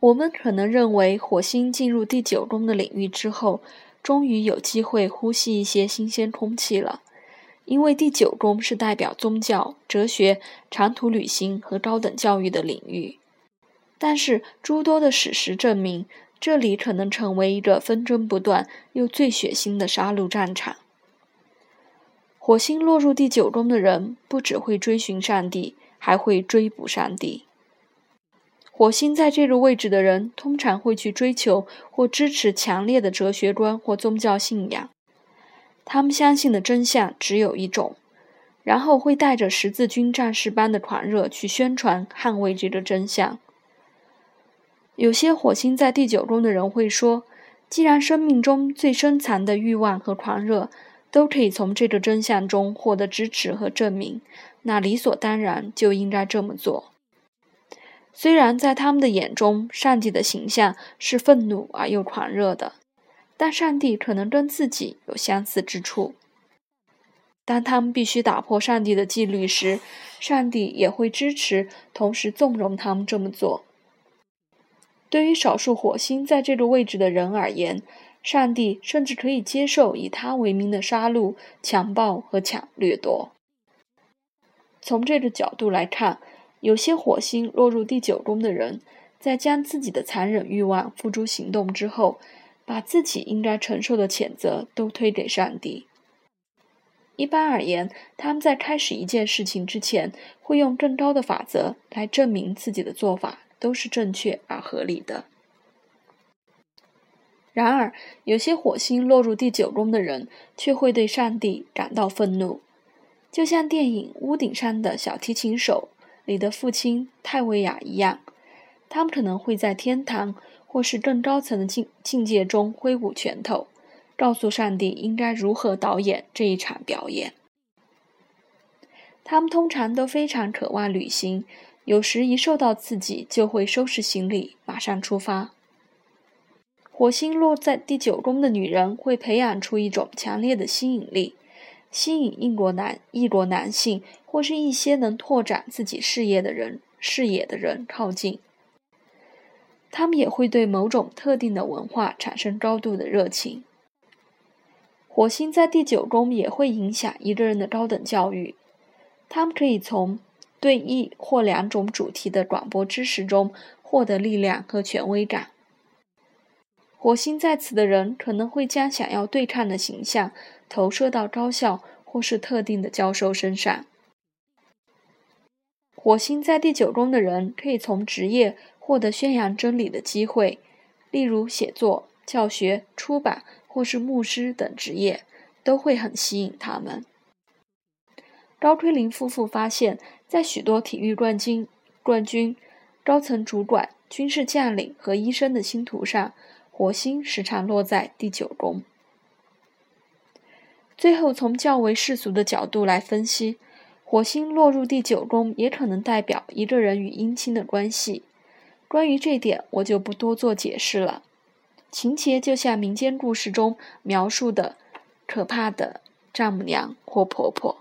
我们可能认为，火星进入第九宫的领域之后，终于有机会呼吸一些新鲜空气了，因为第九宫是代表宗教、哲学、长途旅行和高等教育的领域。但是，诸多的史实证明，这里可能成为一个纷争不断又最血腥的杀戮战场。火星落入第九宫的人，不只会追寻上帝，还会追捕上帝。火星在这个位置的人，通常会去追求或支持强烈的哲学观或宗教信仰。他们相信的真相只有一种，然后会带着十字军战士般的狂热去宣传、捍卫这个真相。有些火星在第九宫的人会说：“既然生命中最深藏的欲望和狂热都可以从这个真相中获得支持和证明，那理所当然就应该这么做。”虽然在他们的眼中，上帝的形象是愤怒而又狂热的，但上帝可能跟自己有相似之处。当他们必须打破上帝的纪律时，上帝也会支持，同时纵容他们这么做。对于少数火星在这个位置的人而言，上帝甚至可以接受以他为名的杀戮、强暴和抢掠夺。从这个角度来看。有些火星落入第九宫的人，在将自己的残忍欲望付诸行动之后，把自己应该承受的谴责都推给上帝。一般而言，他们在开始一件事情之前，会用更高的法则来证明自己的做法都是正确而合理的。然而，有些火星落入第九宫的人，却会对上帝感到愤怒，就像电影《屋顶上的小提琴手》。你的父亲泰维亚一样，他们可能会在天堂或是更高层的境境界中挥舞拳头，告诉上帝应该如何导演这一场表演。他们通常都非常渴望旅行，有时一受到刺激就会收拾行李，马上出发。火星落在第九宫的女人会培养出一种强烈的吸引力。吸引异国男、异国男性，或是一些能拓展自己事业的人、视野的人靠近。他们也会对某种特定的文化产生高度的热情。火星在第九宫也会影响一个人的高等教育。他们可以从对一或两种主题的广播知识中获得力量和权威感。火星在此的人可能会将想要对抗的形象投射到高校或是特定的教授身上。火星在第九宫的人可以从职业获得宣扬真理的机会，例如写作、教学、出版或是牧师等职业，都会很吸引他们。高推林夫妇发现，在许多体育冠军、冠军、高层主管、军事将领和医生的星图上。火星时常落在第九宫。最后，从较为世俗的角度来分析，火星落入第九宫也可能代表一个人与姻亲的关系。关于这点，我就不多做解释了。情节就像民间故事中描述的可怕的丈母娘或婆婆。